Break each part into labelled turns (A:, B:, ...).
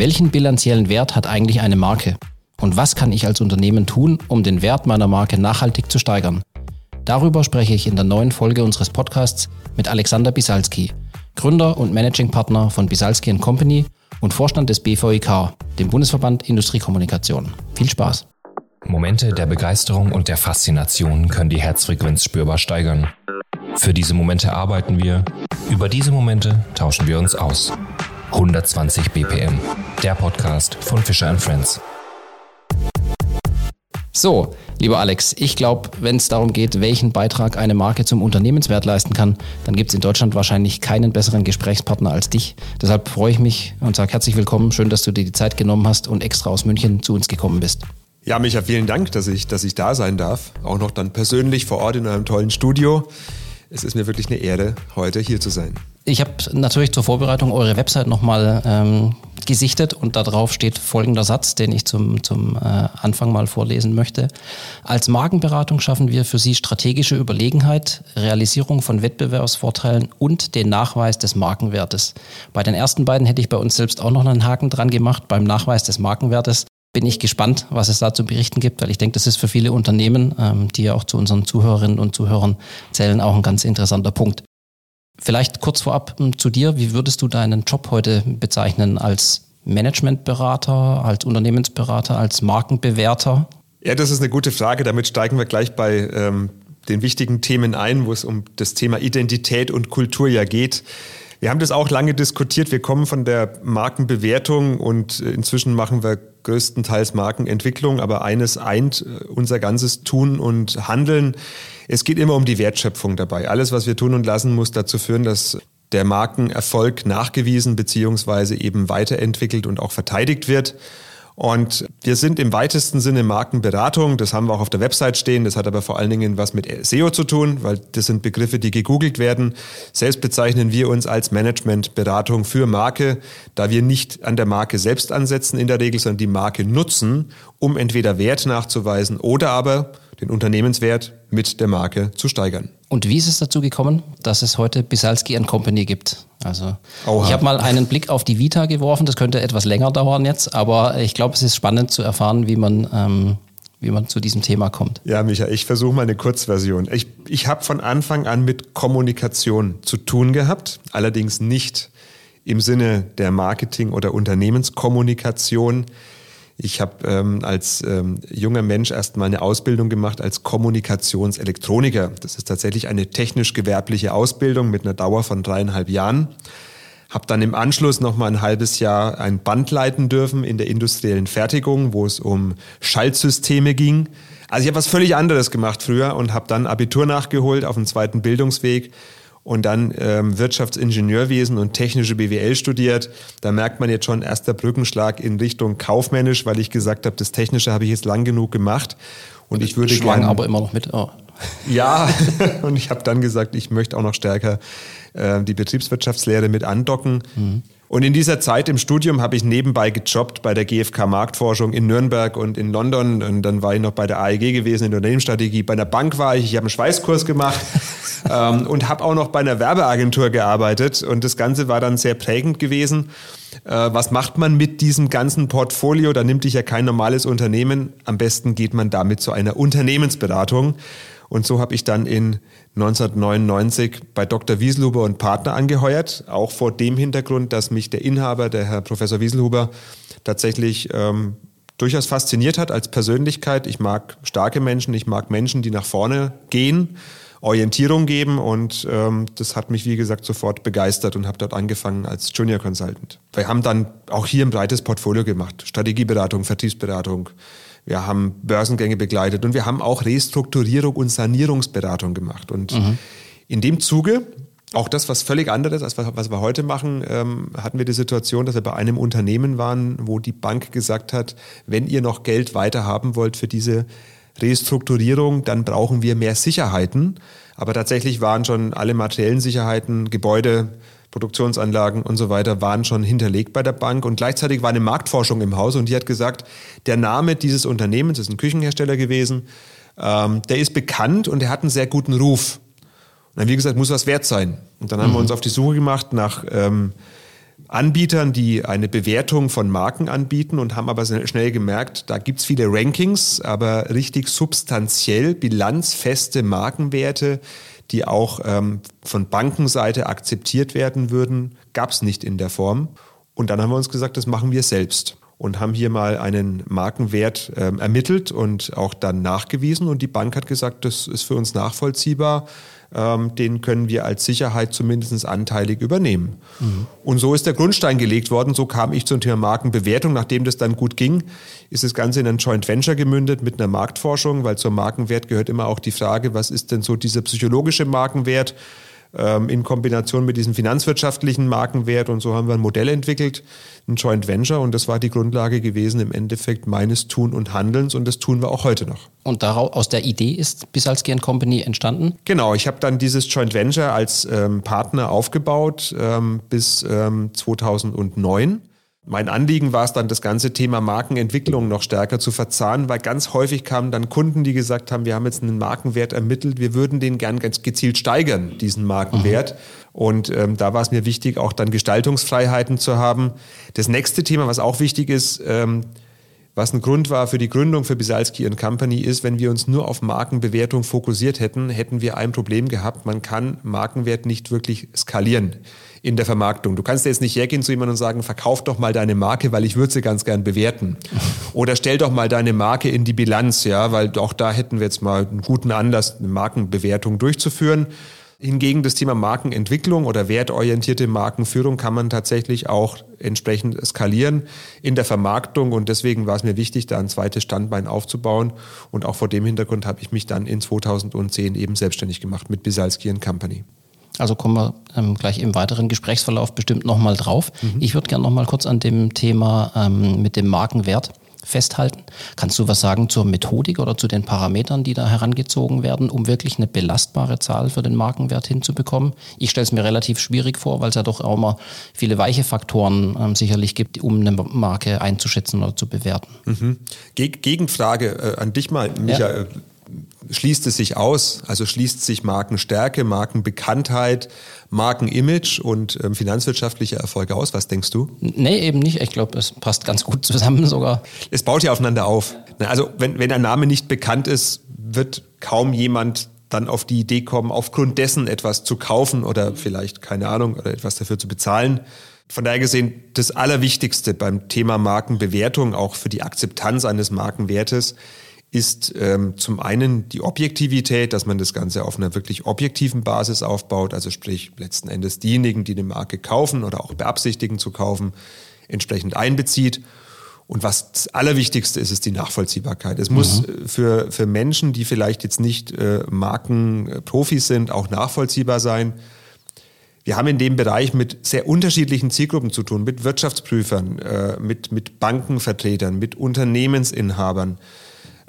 A: Welchen bilanziellen Wert hat eigentlich eine Marke? Und was kann ich als Unternehmen tun, um den Wert meiner Marke nachhaltig zu steigern? Darüber spreche ich in der neuen Folge unseres Podcasts mit Alexander Bisalski, Gründer und Managing Partner von Bisalski Company und Vorstand des BVIK, dem Bundesverband Industriekommunikation. Viel Spaß!
B: Momente der Begeisterung und der Faszination können die Herzfrequenz spürbar steigern. Für diese Momente arbeiten wir, über diese Momente tauschen wir uns aus. 120 BPM, der Podcast von Fischer Friends.
A: So, lieber Alex, ich glaube, wenn es darum geht, welchen Beitrag eine Marke zum Unternehmenswert leisten kann, dann gibt es in Deutschland wahrscheinlich keinen besseren Gesprächspartner als dich. Deshalb freue ich mich und sage herzlich willkommen. Schön, dass du dir die Zeit genommen hast und extra aus München zu uns gekommen bist.
C: Ja, Micha, vielen Dank, dass ich, dass ich da sein darf. Auch noch dann persönlich vor Ort in einem tollen Studio. Es ist mir wirklich eine Ehre, heute hier zu sein.
A: Ich habe natürlich zur Vorbereitung eure Website nochmal ähm, gesichtet und darauf steht folgender Satz, den ich zum, zum äh, Anfang mal vorlesen möchte. Als Markenberatung schaffen wir für Sie strategische Überlegenheit, Realisierung von Wettbewerbsvorteilen und den Nachweis des Markenwertes. Bei den ersten beiden hätte ich bei uns selbst auch noch einen Haken dran gemacht. Beim Nachweis des Markenwertes bin ich gespannt, was es da zu berichten gibt, weil ich denke, das ist für viele Unternehmen, ähm, die ja auch zu unseren Zuhörerinnen und Zuhörern zählen, auch ein ganz interessanter Punkt. Vielleicht kurz vorab hm, zu dir. Wie würdest du deinen Job heute bezeichnen als Managementberater, als Unternehmensberater, als Markenbewerter?
C: Ja, das ist eine gute Frage. Damit steigen wir gleich bei ähm, den wichtigen Themen ein, wo es um das Thema Identität und Kultur ja geht. Wir haben das auch lange diskutiert. Wir kommen von der Markenbewertung und äh, inzwischen machen wir größtenteils Markenentwicklung, aber eines eint äh, unser ganzes Tun und Handeln. Es geht immer um die Wertschöpfung dabei. Alles, was wir tun und lassen, muss dazu führen, dass der Markenerfolg nachgewiesen bzw. eben weiterentwickelt und auch verteidigt wird. Und wir sind im weitesten Sinne Markenberatung. Das haben wir auch auf der Website stehen. Das hat aber vor allen Dingen was mit SEO zu tun, weil das sind Begriffe, die gegoogelt werden. Selbst bezeichnen wir uns als Managementberatung für Marke, da wir nicht an der Marke selbst ansetzen in der Regel, sondern die Marke nutzen, um entweder Wert nachzuweisen oder aber den Unternehmenswert mit der Marke zu steigern.
A: Und wie ist es dazu gekommen, dass es heute Bisalski Company gibt? Also Oha. ich habe mal einen Blick auf die Vita geworfen, das könnte etwas länger dauern jetzt, aber ich glaube, es ist spannend zu erfahren, wie man, ähm, wie man zu diesem Thema kommt.
C: Ja, Micha, ich versuche mal eine Kurzversion. Ich, ich habe von Anfang an mit Kommunikation zu tun gehabt, allerdings nicht im Sinne der Marketing- oder Unternehmenskommunikation. Ich habe ähm, als ähm, junger Mensch erstmal eine Ausbildung gemacht als Kommunikationselektroniker. Das ist tatsächlich eine technisch-gewerbliche Ausbildung mit einer Dauer von dreieinhalb Jahren. Habe dann im Anschluss noch mal ein halbes Jahr ein Band leiten dürfen in der industriellen Fertigung, wo es um Schaltsysteme ging. Also ich habe was völlig anderes gemacht früher und habe dann Abitur nachgeholt auf dem zweiten Bildungsweg und dann ähm, Wirtschaftsingenieurwesen und technische BWL studiert. Da merkt man jetzt schon erster Brückenschlag in Richtung kaufmännisch, weil ich gesagt habe, das Technische habe ich jetzt lang genug gemacht. Und ich würde
A: Schwang aber immer noch mit. Oh.
C: Ja, und ich habe dann gesagt, ich möchte auch noch stärker äh, die Betriebswirtschaftslehre mit andocken. Mhm. Und in dieser Zeit im Studium habe ich nebenbei gejobbt bei der GfK Marktforschung in Nürnberg und in London. Und dann war ich noch bei der AEG gewesen in der Unternehmensstrategie. Bei einer Bank war ich, ich habe einen Schweißkurs gemacht ähm, und habe auch noch bei einer Werbeagentur gearbeitet. Und das Ganze war dann sehr prägend gewesen. Äh, was macht man mit diesem ganzen Portfolio? Da nimmt dich ja kein normales Unternehmen. Am besten geht man damit zu einer Unternehmensberatung. Und so habe ich dann in 1999 bei Dr. Wieselhuber und Partner angeheuert, auch vor dem Hintergrund, dass mich der Inhaber, der Herr Professor Wieselhuber, tatsächlich ähm, durchaus fasziniert hat als Persönlichkeit. Ich mag starke Menschen, ich mag Menschen, die nach vorne gehen, Orientierung geben und ähm, das hat mich, wie gesagt, sofort begeistert und habe dort angefangen als Junior Consultant. Wir haben dann auch hier ein breites Portfolio gemacht. Strategieberatung, Vertriebsberatung, wir haben Börsengänge begleitet und wir haben auch Restrukturierung und Sanierungsberatung gemacht. Und mhm. in dem Zuge, auch das, was völlig anderes, als was wir heute machen, ähm, hatten wir die Situation, dass wir bei einem Unternehmen waren, wo die Bank gesagt hat, wenn ihr noch Geld weiter haben wollt für diese Restrukturierung, dann brauchen wir mehr Sicherheiten. Aber tatsächlich waren schon alle materiellen Sicherheiten, Gebäude, Produktionsanlagen und so weiter waren schon hinterlegt bei der Bank und gleichzeitig war eine Marktforschung im Haus und die hat gesagt, der Name dieses Unternehmens ist ein Küchenhersteller gewesen, ähm, der ist bekannt und der hat einen sehr guten Ruf. Und dann haben wir gesagt, muss was wert sein. Und dann haben mhm. wir uns auf die Suche gemacht nach ähm, Anbietern, die eine Bewertung von Marken anbieten und haben aber schnell gemerkt, da gibt es viele Rankings, aber richtig substanziell bilanzfeste Markenwerte, die auch ähm, von Bankenseite akzeptiert werden würden, gab es nicht in der Form. Und dann haben wir uns gesagt, das machen wir selbst und haben hier mal einen Markenwert ähm, ermittelt und auch dann nachgewiesen. Und die Bank hat gesagt, das ist für uns nachvollziehbar ähm, den können wir als Sicherheit zumindest anteilig übernehmen. Mhm. Und so ist der Grundstein gelegt worden. So kam ich zum Thema Markenbewertung. Nachdem das dann gut ging, ist das Ganze in ein Joint Venture gemündet mit einer Marktforschung, weil zum Markenwert gehört immer auch die Frage, was ist denn so dieser psychologische Markenwert? Ähm, in Kombination mit diesem finanzwirtschaftlichen Markenwert. Und so haben wir ein Modell entwickelt, ein Joint Venture. Und das war die Grundlage gewesen im Endeffekt meines Tun und Handelns. Und das tun wir auch heute noch.
A: Und daraus, aus der Idee ist Bisalski Company entstanden?
C: Genau, ich habe dann dieses Joint Venture als ähm, Partner aufgebaut ähm, bis 2009. Mein Anliegen war es dann, das ganze Thema Markenentwicklung noch stärker zu verzahnen, weil ganz häufig kamen dann Kunden, die gesagt haben, wir haben jetzt einen Markenwert ermittelt, wir würden den gern ganz gezielt steigern, diesen Markenwert. Mhm. Und ähm, da war es mir wichtig, auch dann Gestaltungsfreiheiten zu haben. Das nächste Thema, was auch wichtig ist, ähm, was ein Grund war für die Gründung für Bisalski Company ist, wenn wir uns nur auf Markenbewertung fokussiert hätten, hätten wir ein Problem gehabt. Man kann Markenwert nicht wirklich skalieren in der Vermarktung. Du kannst jetzt nicht hergehen zu jemandem und sagen, verkauf doch mal deine Marke, weil ich würde sie ganz gern bewerten. Oder stell doch mal deine Marke in die Bilanz, ja, weil auch da hätten wir jetzt mal einen guten Anlass, eine Markenbewertung durchzuführen. Hingegen das Thema Markenentwicklung oder wertorientierte Markenführung kann man tatsächlich auch entsprechend skalieren in der Vermarktung und deswegen war es mir wichtig, da ein zweites Standbein aufzubauen und auch vor dem Hintergrund habe ich mich dann in 2010 eben selbstständig gemacht mit Bisalski Company.
A: Also kommen wir ähm, gleich im weiteren Gesprächsverlauf bestimmt nochmal drauf. Mhm. Ich würde gerne nochmal kurz an dem Thema ähm, mit dem Markenwert festhalten. Kannst du was sagen zur Methodik oder zu den Parametern, die da herangezogen werden, um wirklich eine belastbare Zahl für den Markenwert hinzubekommen? Ich stelle es mir relativ schwierig vor, weil es ja doch auch immer viele weiche Faktoren ähm, sicherlich gibt, um eine Marke einzuschätzen oder zu bewerten.
C: Mhm. Gegenfrage äh, an dich mal, Michael. Ja. Schließt es sich aus? Also schließt sich Markenstärke, Markenbekanntheit, Markenimage und ähm, finanzwirtschaftliche Erfolge aus? Was denkst du?
A: Nee, eben nicht. Ich glaube, es passt ganz gut zusammen sogar.
C: Es baut ja aufeinander auf. Also wenn, wenn ein Name nicht bekannt ist, wird kaum jemand dann auf die Idee kommen, aufgrund dessen etwas zu kaufen oder vielleicht, keine Ahnung, oder etwas dafür zu bezahlen. Von daher gesehen, das Allerwichtigste beim Thema Markenbewertung, auch für die Akzeptanz eines Markenwertes, ist ähm, zum einen die Objektivität, dass man das Ganze auf einer wirklich objektiven Basis aufbaut, also sprich letzten Endes diejenigen, die eine Marke kaufen oder auch beabsichtigen zu kaufen, entsprechend einbezieht. Und was das Allerwichtigste ist, ist die Nachvollziehbarkeit. Es mhm. muss äh, für, für Menschen, die vielleicht jetzt nicht äh, Markenprofis sind, auch nachvollziehbar sein. Wir haben in dem Bereich mit sehr unterschiedlichen Zielgruppen zu tun, mit Wirtschaftsprüfern, äh, mit, mit Bankenvertretern, mit Unternehmensinhabern,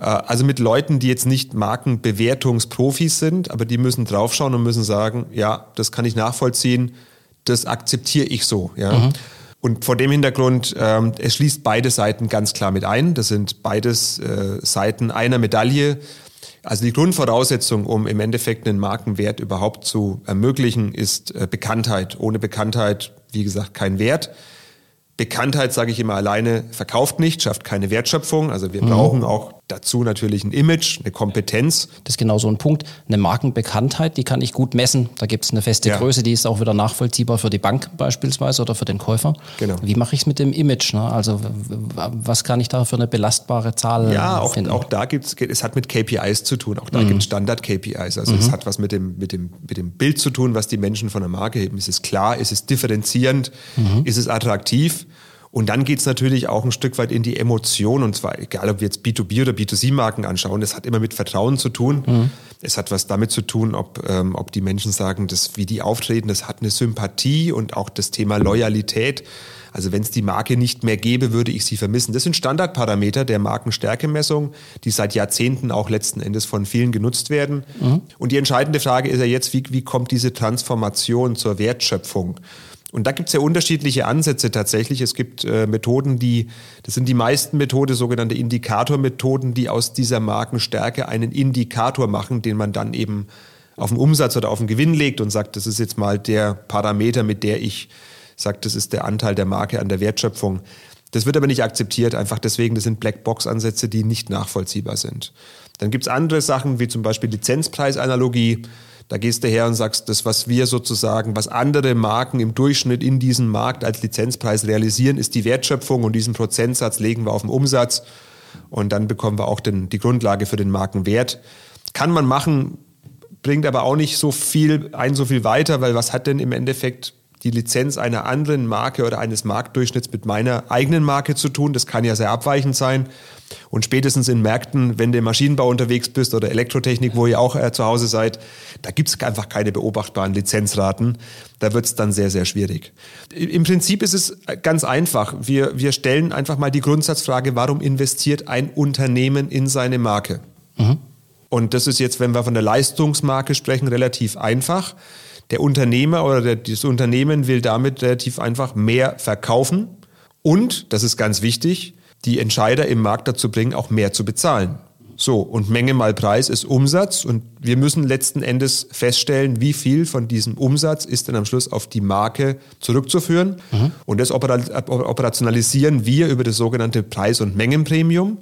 C: also mit Leuten, die jetzt nicht Markenbewertungsprofis sind, aber die müssen draufschauen und müssen sagen, ja, das kann ich nachvollziehen, das akzeptiere ich so. Ja. Mhm. Und vor dem Hintergrund, ähm, es schließt beide Seiten ganz klar mit ein. Das sind beides äh, Seiten einer Medaille. Also die Grundvoraussetzung, um im Endeffekt einen Markenwert überhaupt zu ermöglichen, ist äh, Bekanntheit. Ohne Bekanntheit, wie gesagt, kein Wert. Bekanntheit, sage ich immer alleine, verkauft nicht, schafft keine Wertschöpfung. Also wir mhm. brauchen auch dazu natürlich ein Image, eine Kompetenz.
A: Das ist genau so ein Punkt. Eine Markenbekanntheit, die kann ich gut messen. Da gibt es eine feste ja. Größe, die ist auch wieder nachvollziehbar für die Bank beispielsweise oder für den Käufer. Genau. Wie mache ich es mit dem Image? Ne? Also was kann ich da für eine belastbare Zahl
C: Ja, auch, finden? auch da gibt es, es hat mit KPIs zu tun. Auch da mhm. gibt es Standard-KPIs. Also mhm. es hat was mit dem, mit, dem, mit dem Bild zu tun, was die Menschen von der Marke heben. Ist es klar? Ist es differenzierend? Mhm. Ist es attraktiv? Und dann geht's natürlich auch ein Stück weit in die Emotion. Und zwar, egal ob wir jetzt B2B oder B2C-Marken anschauen, das hat immer mit Vertrauen zu tun. Mhm. Es hat was damit zu tun, ob, ähm, ob die Menschen sagen, dass wie die auftreten, das hat eine Sympathie und auch das Thema Loyalität. Also wenn es die Marke nicht mehr gäbe, würde ich sie vermissen. Das sind Standardparameter der Markenstärkemessung, die seit Jahrzehnten auch letzten Endes von vielen genutzt werden. Mhm. Und die entscheidende Frage ist ja jetzt, wie, wie kommt diese Transformation zur Wertschöpfung? Und da gibt es ja unterschiedliche Ansätze tatsächlich. Es gibt äh, Methoden, die, das sind die meisten Methoden, sogenannte Indikatormethoden, die aus dieser Markenstärke einen Indikator machen, den man dann eben auf den Umsatz oder auf den Gewinn legt und sagt, das ist jetzt mal der Parameter, mit der ich sagt, das ist der Anteil der Marke an der Wertschöpfung. Das wird aber nicht akzeptiert, einfach deswegen, das sind Blackbox-Ansätze, die nicht nachvollziehbar sind. Dann gibt es andere Sachen, wie zum Beispiel Lizenzpreisanalogie. Da gehst du her und sagst, das, was wir sozusagen, was andere Marken im Durchschnitt in diesem Markt als Lizenzpreis realisieren, ist die Wertschöpfung und diesen Prozentsatz legen wir auf den Umsatz und dann bekommen wir auch den, die Grundlage für den Markenwert. Kann man machen, bringt aber auch nicht so viel, ein so viel weiter, weil was hat denn im Endeffekt die Lizenz einer anderen Marke oder eines Marktdurchschnitts mit meiner eigenen Marke zu tun. Das kann ja sehr abweichend sein. Und spätestens in Märkten, wenn du im Maschinenbau unterwegs bist oder Elektrotechnik, wo ihr auch äh, zu Hause seid, da gibt es einfach keine beobachtbaren Lizenzraten. Da wird es dann sehr, sehr schwierig. Im Prinzip ist es ganz einfach. Wir, wir stellen einfach mal die Grundsatzfrage, warum investiert ein Unternehmen in seine Marke? Mhm. Und das ist jetzt, wenn wir von der Leistungsmarke sprechen, relativ einfach. Der Unternehmer oder der, das Unternehmen will damit relativ einfach mehr verkaufen und, das ist ganz wichtig, die Entscheider im Markt dazu bringen, auch mehr zu bezahlen. So, und Menge mal Preis ist Umsatz und wir müssen letzten Endes feststellen, wie viel von diesem Umsatz ist denn am Schluss auf die Marke zurückzuführen. Mhm. Und das operationalisieren wir über das sogenannte Preis- und Mengenpremium.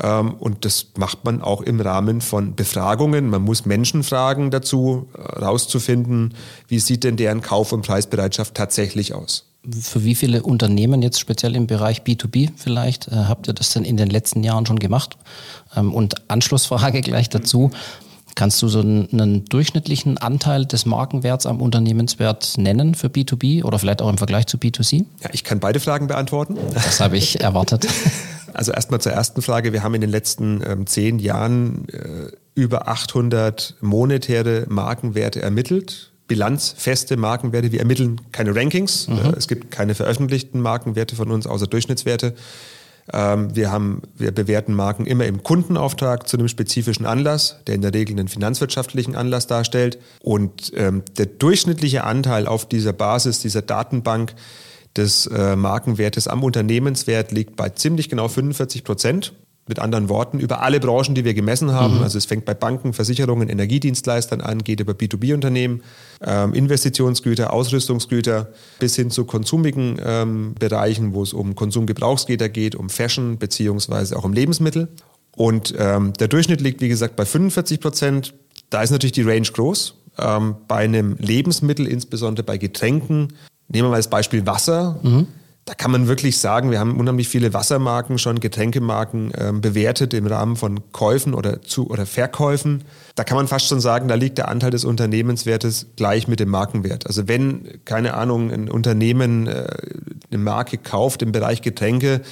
C: Ähm, und das macht man auch im Rahmen von Befragungen. Man muss Menschen fragen dazu, herauszufinden, äh, wie sieht denn deren Kauf- und Preisbereitschaft tatsächlich aus.
A: Für wie viele Unternehmen jetzt speziell im Bereich B2B vielleicht äh, habt ihr das denn in den letzten Jahren schon gemacht? Ähm, und Anschlussfrage gleich dazu. Kannst du so einen, einen, durchschnittlichen Anteil des Markenwerts am Unternehmenswert nennen für B2B oder vielleicht auch im Vergleich zu B2C?
C: Ja, ich kann beide Fragen beantworten.
A: Das habe ich erwartet.
C: Also erstmal zur ersten Frage. Wir haben in den letzten ähm, zehn Jahren äh, über 800 monetäre Markenwerte ermittelt. Bilanzfeste Markenwerte. Wir ermitteln keine Rankings. Mhm. Äh, es gibt keine veröffentlichten Markenwerte von uns, außer Durchschnittswerte. Ähm, wir, haben, wir bewerten Marken immer im Kundenauftrag zu einem spezifischen Anlass, der in der Regel einen finanzwirtschaftlichen Anlass darstellt. Und ähm, der durchschnittliche Anteil auf dieser Basis, dieser Datenbank, des äh, Markenwertes am Unternehmenswert liegt bei ziemlich genau 45 Prozent. Mit anderen Worten, über alle Branchen, die wir gemessen haben, mhm. also es fängt bei Banken, Versicherungen, Energiedienstleistern an, geht über B2B-Unternehmen, ähm, Investitionsgüter, Ausrüstungsgüter bis hin zu konsumigen ähm, Bereichen, wo es um Konsumgebrauchsgüter geht, um Fashion beziehungsweise auch um Lebensmittel. Und ähm, der Durchschnitt liegt, wie gesagt, bei 45 Prozent. Da ist natürlich die Range groß. Ähm, bei einem Lebensmittel, insbesondere bei Getränken, Nehmen wir mal das Beispiel Wasser. Mhm. Da kann man wirklich sagen, wir haben unheimlich viele Wassermarken schon, Getränkemarken ähm, bewertet im Rahmen von Käufen oder, zu, oder Verkäufen. Da kann man fast schon sagen, da liegt der Anteil des Unternehmenswertes gleich mit dem Markenwert. Also wenn, keine Ahnung, ein Unternehmen äh, eine Marke kauft im Bereich Getränke,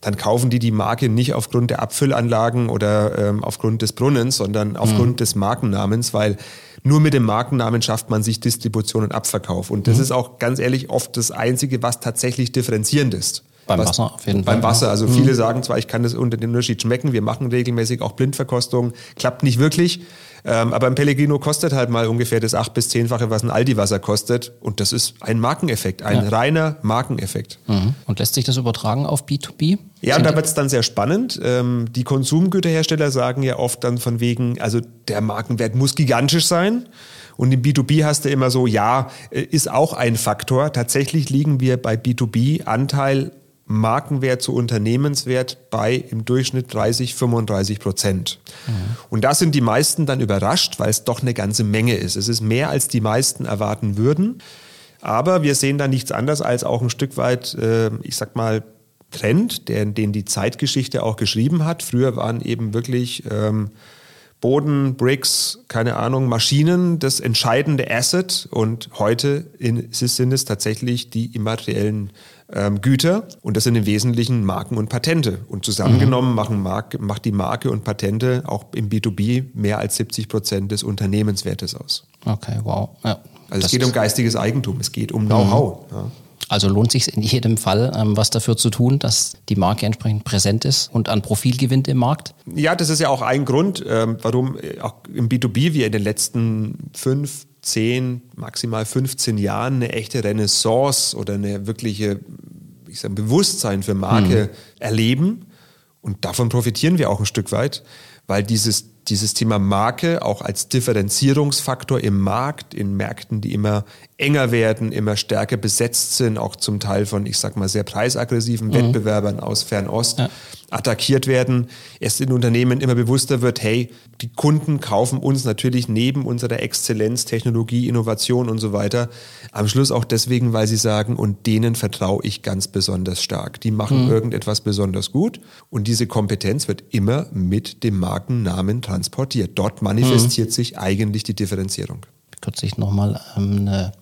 C: dann kaufen die die Marke nicht aufgrund der Abfüllanlagen oder ähm, aufgrund des Brunnens, sondern aufgrund mhm. des Markennamens, weil nur mit dem Markennamen schafft man sich Distribution und Abverkauf. Und das mhm. ist auch ganz ehrlich oft das Einzige, was tatsächlich differenzierend ist.
A: Beim was, Wasser auf jeden
C: Fall. Beim Wasser. Also mhm. viele sagen zwar, ich kann das unter den Unterschied schmecken, wir machen regelmäßig auch Blindverkostungen, klappt nicht wirklich. Ähm, aber ein Pellegrino kostet halt mal ungefähr das acht bis zehnfache, was ein Aldi-Wasser kostet. Und das ist ein Markeneffekt, ein ja. reiner Markeneffekt.
A: Mhm. Und lässt sich das übertragen auf B2B?
C: Ja, und da wird es dann sehr spannend. Ähm, die Konsumgüterhersteller sagen ja oft dann von wegen, also der Markenwert muss gigantisch sein. Und im B2B hast du immer so, ja, äh, ist auch ein Faktor. Tatsächlich liegen wir bei B2B Anteil Markenwert zu Unternehmenswert bei im Durchschnitt 30, 35 Prozent. Mhm. Und da sind die meisten dann überrascht, weil es doch eine ganze Menge ist. Es ist mehr, als die meisten erwarten würden. Aber wir sehen da nichts anderes als auch ein Stück weit, äh, ich sag mal, Trend, der, den die Zeitgeschichte auch geschrieben hat. Früher waren eben wirklich ähm, Boden, Bricks, keine Ahnung, Maschinen das entscheidende Asset und heute in, sind es tatsächlich die immateriellen ähm, Güter und das sind im Wesentlichen Marken und Patente. Und zusammengenommen mhm. machen Marke, macht die Marke und Patente auch im B2B mehr als 70 Prozent des Unternehmenswertes aus.
A: Okay, wow. Ja,
C: also es geht um geistiges Eigentum, es geht um Know-how.
A: Mhm. Ja. Also lohnt sich in jedem Fall, ähm, was dafür zu tun, dass die Marke entsprechend präsent ist und an Profil gewinnt im Markt?
C: Ja, das ist ja auch ein Grund, ähm, warum äh, auch im B2B wir in den letzten fünf, 10, maximal 15 Jahren eine echte Renaissance oder eine wirkliche ich sag, Bewusstsein für Marke mhm. erleben. Und davon profitieren wir auch ein Stück weit, weil dieses, dieses Thema Marke auch als Differenzierungsfaktor im Markt, in Märkten, die immer enger werden, immer stärker besetzt sind, auch zum Teil von, ich sag mal, sehr preisaggressiven mhm. Wettbewerbern aus Fernost ja. Attackiert werden. Es den Unternehmen immer bewusster wird, hey, die Kunden kaufen uns natürlich neben unserer Exzellenz, Technologie, Innovation und so weiter, am Schluss auch deswegen, weil sie sagen, und denen vertraue ich ganz besonders stark. Die machen mhm. irgendetwas besonders gut und diese Kompetenz wird immer mit dem Markennamen transportiert. Dort manifestiert mhm. sich eigentlich die Differenzierung.
A: Kürzlich nochmal ähm, eine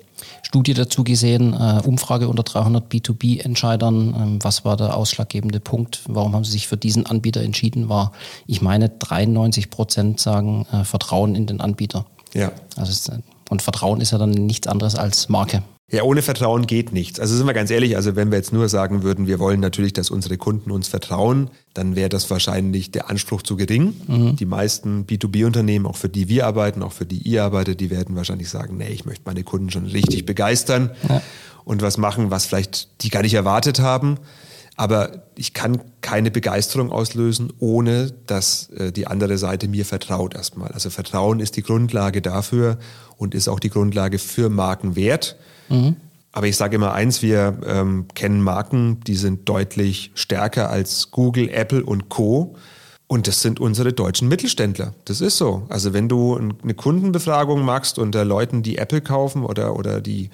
A: Studie dazu gesehen, äh, Umfrage unter 300 B2B-Entscheidern. Ähm, was war der ausschlaggebende Punkt? Warum haben sie sich für diesen Anbieter entschieden? War, ich meine, 93 Prozent sagen äh, Vertrauen in den Anbieter. Ja. Also es, und Vertrauen ist ja dann nichts anderes als Marke.
C: Ja, ohne Vertrauen geht nichts. Also sind wir ganz ehrlich, also wenn wir jetzt nur sagen würden, wir wollen natürlich, dass unsere Kunden uns vertrauen, dann wäre das wahrscheinlich der Anspruch zu gering. Mhm. Die meisten B2B-Unternehmen, auch für die wir arbeiten, auch für die ihr arbeitet, die werden wahrscheinlich sagen, nee, ich möchte meine Kunden schon richtig begeistern ja. und was machen, was vielleicht die gar nicht erwartet haben. Aber ich kann keine Begeisterung auslösen, ohne dass äh, die andere Seite mir vertraut erstmal. Also Vertrauen ist die Grundlage dafür und ist auch die Grundlage für Markenwert. Mhm. Aber ich sage immer eins, wir ähm, kennen Marken, die sind deutlich stärker als Google, Apple und Co. Und das sind unsere deutschen Mittelständler. Das ist so. Also wenn du eine Kundenbefragung machst unter Leuten, die Apple kaufen oder, oder die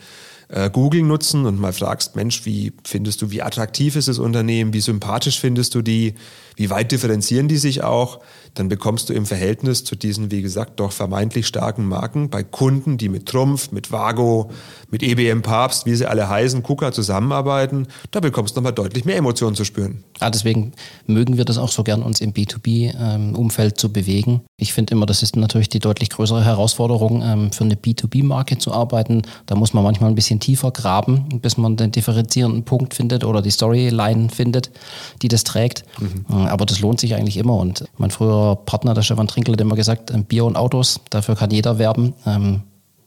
C: äh, Google nutzen und mal fragst, Mensch, wie findest du, wie attraktiv ist das Unternehmen, wie sympathisch findest du die, wie weit differenzieren die sich auch, dann bekommst du im Verhältnis zu diesen, wie gesagt, doch vermeintlich starken Marken bei Kunden, die mit Trumpf, mit Vago, mit EBM Papst, wie sie alle heißen, KUKA zusammenarbeiten, da bekommst du nochmal deutlich mehr Emotionen zu spüren.
A: Ja, deswegen mögen wir das auch so gern, uns im B2B-Umfeld ähm, zu bewegen. Ich finde immer, das ist natürlich die deutlich größere Herausforderung, ähm, für eine B2B-Marke zu arbeiten. Da muss man manchmal ein bisschen tiefer graben, bis man den differenzierenden Punkt findet oder die Storyline findet, die das trägt. Mhm. Aber das lohnt sich eigentlich immer. Und mein früherer Partner, der Stefan Trinkel, hat immer gesagt, ähm, Bier und Autos, dafür kann jeder werben. Ähm,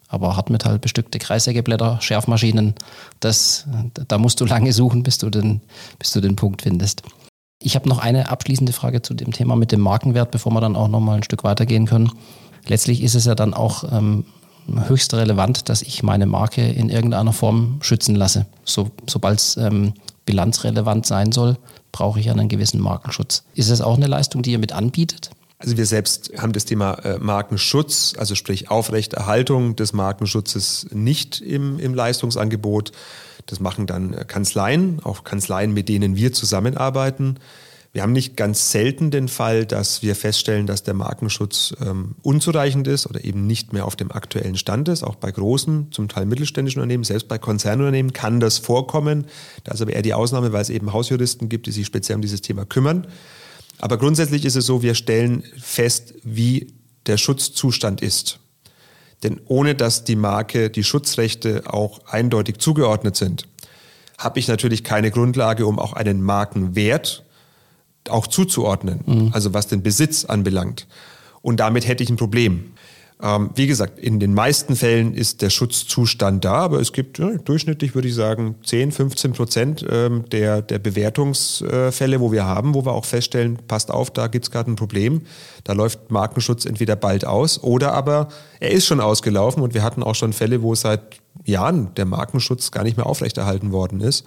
A: aber Hartmetall bestückte Kreissägeblätter, Schärfmaschinen, das, da musst du lange suchen, bis du den, bis du den Punkt findest. Ich habe noch eine abschließende Frage zu dem Thema mit dem Markenwert, bevor wir dann auch noch mal ein Stück weitergehen können. Letztlich ist es ja dann auch ähm, höchst relevant, dass ich meine Marke in irgendeiner Form schützen lasse. So, Sobald es ähm, bilanzrelevant sein soll, brauche ich einen gewissen Markenschutz. Ist es auch eine Leistung, die ihr mit anbietet?
C: Also wir selbst haben das Thema äh, Markenschutz, also sprich Aufrechterhaltung des Markenschutzes nicht im, im Leistungsangebot. Das machen dann äh, Kanzleien, auch Kanzleien, mit denen wir zusammenarbeiten. Wir haben nicht ganz selten den Fall, dass wir feststellen, dass der Markenschutz ähm, unzureichend ist oder eben nicht mehr auf dem aktuellen Stand ist. Auch bei großen, zum Teil mittelständischen Unternehmen, selbst bei Konzernunternehmen kann das vorkommen. Da ist aber eher die Ausnahme, weil es eben Hausjuristen gibt, die sich speziell um dieses Thema kümmern. Aber grundsätzlich ist es so, wir stellen fest, wie der Schutzzustand ist. Denn ohne dass die Marke, die Schutzrechte auch eindeutig zugeordnet sind, habe ich natürlich keine Grundlage, um auch einen Markenwert auch zuzuordnen, mhm. also was den Besitz anbelangt. Und damit hätte ich ein Problem. Ähm, wie gesagt, in den meisten Fällen ist der Schutzzustand da, aber es gibt ja, durchschnittlich, würde ich sagen, 10, 15 Prozent ähm, der, der Bewertungsfälle, wo wir haben, wo wir auch feststellen, passt auf, da gibt es gerade ein Problem. Da läuft Markenschutz entweder bald aus oder aber er ist schon ausgelaufen und wir hatten auch schon Fälle, wo seit Jahren der Markenschutz gar nicht mehr aufrechterhalten worden ist.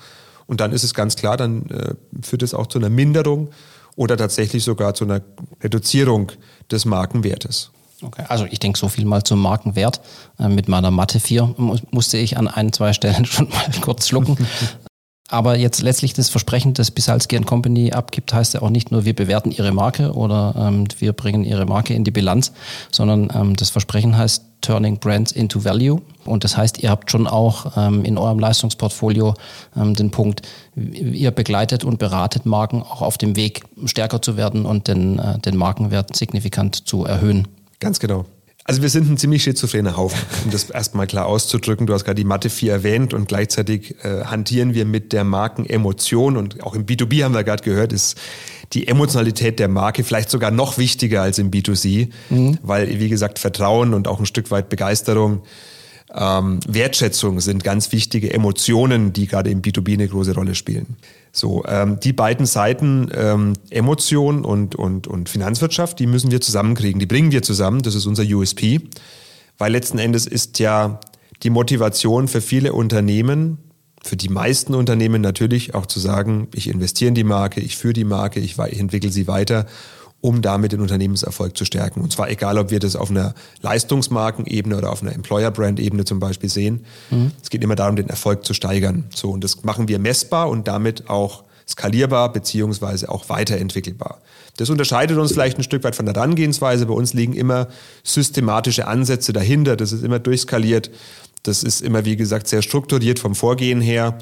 C: Und dann ist es ganz klar, dann äh, führt es auch zu einer Minderung oder tatsächlich sogar zu einer Reduzierung des Markenwertes.
A: Okay, also ich denke so viel mal zum Markenwert. Äh, mit meiner Mathe 4 musste ich an ein, zwei Stellen schon mal kurz schlucken. Aber jetzt letztlich das Versprechen, das Bisalski Company abgibt, heißt ja auch nicht nur, wir bewerten ihre Marke oder ähm, wir bringen ihre Marke in die Bilanz, sondern ähm, das Versprechen heißt Turning Brands into Value. Und das heißt, ihr habt schon auch ähm, in eurem Leistungsportfolio ähm, den Punkt, ihr begleitet und beratet Marken auch auf dem Weg, stärker zu werden und den, äh, den Markenwert signifikant zu erhöhen.
C: Ganz genau. Also wir sind ein ziemlich schizophrener Haufen, um das erstmal klar auszudrücken. Du hast gerade die Mathe 4 erwähnt und gleichzeitig äh, hantieren wir mit der Markenemotion und auch im B2B haben wir gerade gehört, ist die Emotionalität der Marke vielleicht sogar noch wichtiger als im B2C, mhm. weil, wie gesagt, Vertrauen und auch ein Stück weit Begeisterung, ähm, Wertschätzung sind ganz wichtige Emotionen, die gerade im B2B eine große Rolle spielen. So, ähm, die beiden Seiten, ähm, Emotion und, und, und Finanzwirtschaft, die müssen wir zusammenkriegen. Die bringen wir zusammen. Das ist unser USP. Weil letzten Endes ist ja die Motivation für viele Unternehmen, für die meisten Unternehmen natürlich auch zu sagen, ich investiere in die Marke, ich führe die Marke, ich, ich entwickle sie weiter, um damit den Unternehmenserfolg zu stärken. Und zwar egal, ob wir das auf einer Leistungsmarkenebene oder auf einer Employer-Brand-Ebene zum Beispiel sehen. Mhm. Es geht immer darum, den Erfolg zu steigern. So, und das machen wir messbar und damit auch skalierbar beziehungsweise auch weiterentwickelbar. Das unterscheidet uns vielleicht ein Stück weit von der Herangehensweise. Bei uns liegen immer systematische Ansätze dahinter. Das ist immer durchskaliert. Das ist immer, wie gesagt, sehr strukturiert vom Vorgehen her.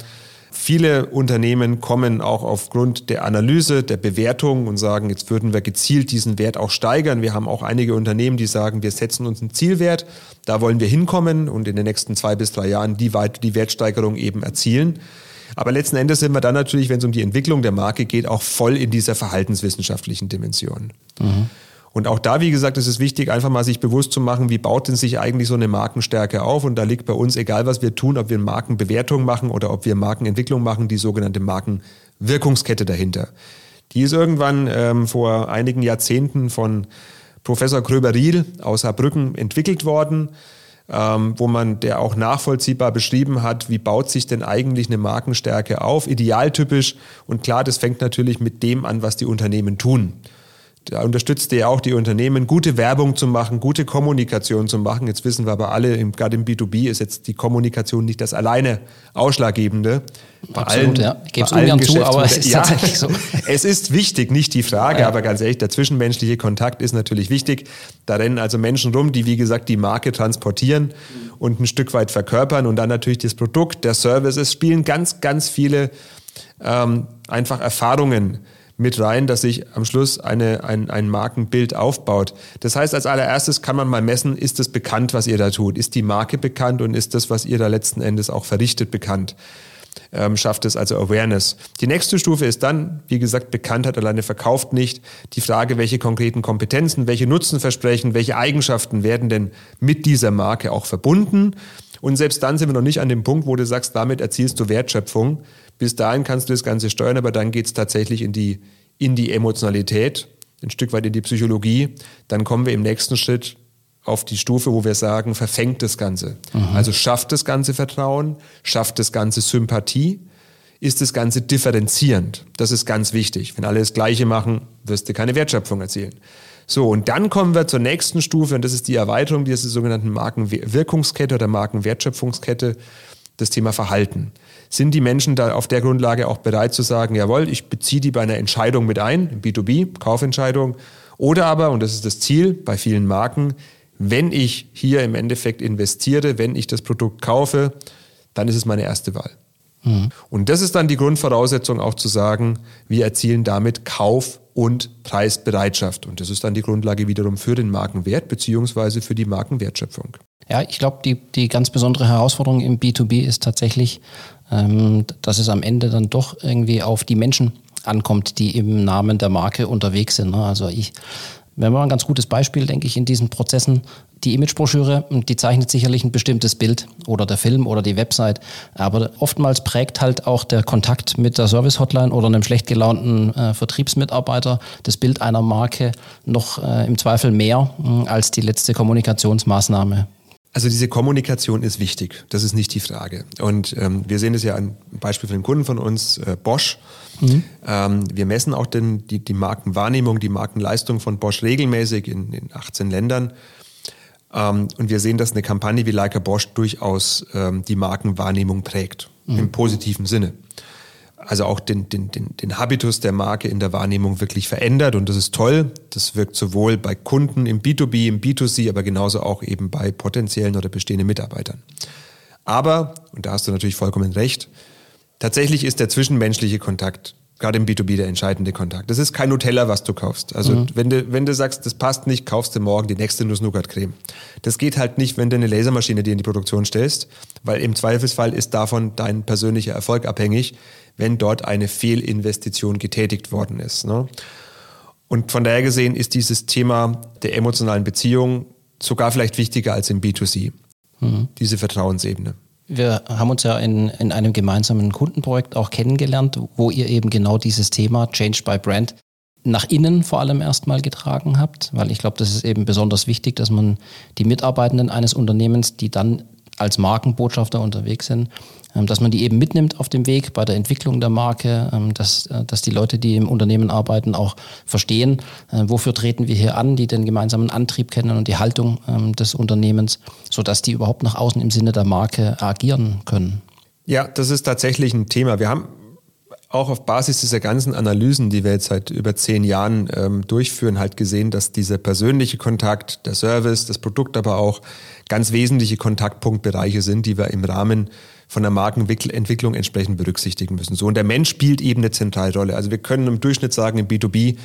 C: Viele Unternehmen kommen auch aufgrund der Analyse, der Bewertung und sagen, jetzt würden wir gezielt diesen Wert auch steigern. Wir haben auch einige Unternehmen, die sagen, wir setzen uns einen Zielwert, da wollen wir hinkommen und in den nächsten zwei bis drei Jahren die, die Wertsteigerung eben erzielen. Aber letzten Endes sind wir dann natürlich, wenn es um die Entwicklung der Marke geht, auch voll in dieser verhaltenswissenschaftlichen Dimension. Mhm. Und auch da, wie gesagt, ist es wichtig, einfach mal sich bewusst zu machen, wie baut denn sich eigentlich so eine Markenstärke auf? Und da liegt bei uns, egal was wir tun, ob wir Markenbewertung machen oder ob wir Markenentwicklung machen, die sogenannte Markenwirkungskette dahinter. Die ist irgendwann ähm, vor einigen Jahrzehnten von Professor Gröber-Riel aus Saarbrücken entwickelt worden ähm, wo man der auch nachvollziehbar beschrieben hat, wie baut sich denn eigentlich eine Markenstärke auf, idealtypisch. Und klar, das fängt natürlich mit dem an, was die Unternehmen tun. Da unterstützt er auch die Unternehmen, gute Werbung zu machen, gute Kommunikation zu machen. Jetzt wissen wir aber alle, gerade im B2B ist jetzt die Kommunikation nicht das alleine Ausschlaggebende.
A: Bei Absolut, allen, ja. Ich gebe es ungern zu, aber es ist ja, tatsächlich so.
C: Es ist wichtig, nicht die Frage, ja. aber ganz ehrlich, der zwischenmenschliche Kontakt ist natürlich wichtig. Da rennen also Menschen rum, die, wie gesagt, die Marke transportieren und ein Stück weit verkörpern und dann natürlich das Produkt, der Service. Es spielen ganz, ganz viele ähm, einfach Erfahrungen mit rein, dass sich am Schluss eine, ein, ein Markenbild aufbaut. Das heißt, als allererstes kann man mal messen, ist es bekannt, was ihr da tut? Ist die Marke bekannt und ist das, was ihr da letzten Endes auch verrichtet, bekannt? Ähm, schafft es also Awareness. Die nächste Stufe ist dann, wie gesagt, Bekanntheit alleine verkauft nicht. Die Frage, welche konkreten Kompetenzen, welche Nutzenversprechen, welche Eigenschaften werden denn mit dieser Marke auch verbunden? Und selbst dann sind wir noch nicht an dem Punkt, wo du sagst, damit erzielst du Wertschöpfung. Bis dahin kannst du das Ganze steuern, aber dann geht es tatsächlich in die, in die Emotionalität, ein Stück weit in die Psychologie. Dann kommen wir im nächsten Schritt auf die Stufe, wo wir sagen, verfängt das Ganze. Mhm. Also schafft das Ganze Vertrauen, schafft das Ganze Sympathie, ist das Ganze differenzierend. Das ist ganz wichtig. Wenn alle das Gleiche machen, wirst du keine Wertschöpfung erzielen. So, und dann kommen wir zur nächsten Stufe, und das ist die Erweiterung dieser sogenannten Markenwirkungskette oder Markenwertschöpfungskette, das Thema Verhalten. Sind die Menschen da auf der Grundlage auch bereit zu sagen, jawohl, ich beziehe die bei einer Entscheidung mit ein, B2B, Kaufentscheidung, oder aber, und das ist das Ziel bei vielen Marken, wenn ich hier im Endeffekt investiere, wenn ich das Produkt kaufe, dann ist es meine erste Wahl. Mhm. Und das ist dann die Grundvoraussetzung auch zu sagen, wir erzielen damit Kauf- und Preisbereitschaft. Und das ist dann die Grundlage wiederum für den Markenwert beziehungsweise für die Markenwertschöpfung.
A: Ja, ich glaube, die, die ganz besondere Herausforderung im B2B ist tatsächlich, ähm, dass es am Ende dann doch irgendwie auf die Menschen ankommt, die im Namen der Marke unterwegs sind. Ne? Also ich, wir haben ein ganz gutes Beispiel, denke ich, in diesen Prozessen. Die Imagebroschüre, die zeichnet sicherlich ein bestimmtes Bild oder der Film oder die Website. Aber oftmals prägt halt auch der Kontakt mit der Service-Hotline oder einem schlecht gelaunten äh, Vertriebsmitarbeiter das Bild einer Marke noch äh, im Zweifel mehr äh, als die letzte Kommunikationsmaßnahme.
C: Also diese Kommunikation ist wichtig, das ist nicht die Frage. Und ähm, wir sehen es ja ein Beispiel von einem Kunden von uns, äh, Bosch. Mhm. Ähm, wir messen auch den, die, die Markenwahrnehmung, die Markenleistung von Bosch regelmäßig in, in 18 Ländern. Ähm, und wir sehen, dass eine Kampagne wie Leica Bosch durchaus ähm, die Markenwahrnehmung prägt, mhm. im positiven Sinne also auch den, den, den, den Habitus der Marke in der Wahrnehmung wirklich verändert und das ist toll. Das wirkt sowohl bei Kunden im B2B, im B2C, aber genauso auch eben bei potenziellen oder bestehenden Mitarbeitern. Aber, und da hast du natürlich vollkommen recht, tatsächlich ist der zwischenmenschliche Kontakt gerade im B2B der entscheidende Kontakt. Das ist kein Nutella, was du kaufst. Also mhm. wenn, du, wenn du sagst, das passt nicht, kaufst du morgen die nächste Nuss-Nougat-Creme. Das geht halt nicht, wenn du eine Lasermaschine dir in die Produktion stellst, weil im Zweifelsfall ist davon dein persönlicher Erfolg abhängig, wenn dort eine Fehlinvestition getätigt worden ist. Ne? Und von daher gesehen ist dieses Thema der emotionalen Beziehung sogar vielleicht wichtiger als im B2C. Mhm. Diese Vertrauensebene.
A: Wir haben uns ja in, in einem gemeinsamen Kundenprojekt auch kennengelernt, wo ihr eben genau dieses Thema Change by Brand nach innen vor allem erstmal getragen habt, weil ich glaube, das ist eben besonders wichtig, dass man die Mitarbeitenden eines Unternehmens, die dann als Markenbotschafter unterwegs sind, dass man die eben mitnimmt auf dem Weg bei der Entwicklung der Marke, ähm, dass, äh, dass die Leute, die im Unternehmen arbeiten, auch verstehen, äh, wofür treten wir hier an, die den gemeinsamen Antrieb kennen und die Haltung ähm, des Unternehmens, sodass die überhaupt nach außen im Sinne der Marke agieren können.
C: Ja, das ist tatsächlich ein Thema. Wir haben auch auf Basis dieser ganzen Analysen, die wir jetzt seit über zehn Jahren ähm, durchführen, halt gesehen, dass dieser persönliche Kontakt, der Service, das Produkt aber auch ganz wesentliche Kontaktpunktbereiche sind, die wir im Rahmen von der Markenentwicklung entsprechend berücksichtigen müssen. So, und der Mensch spielt eben eine zentrale Rolle. Also wir können im Durchschnitt sagen, im B2B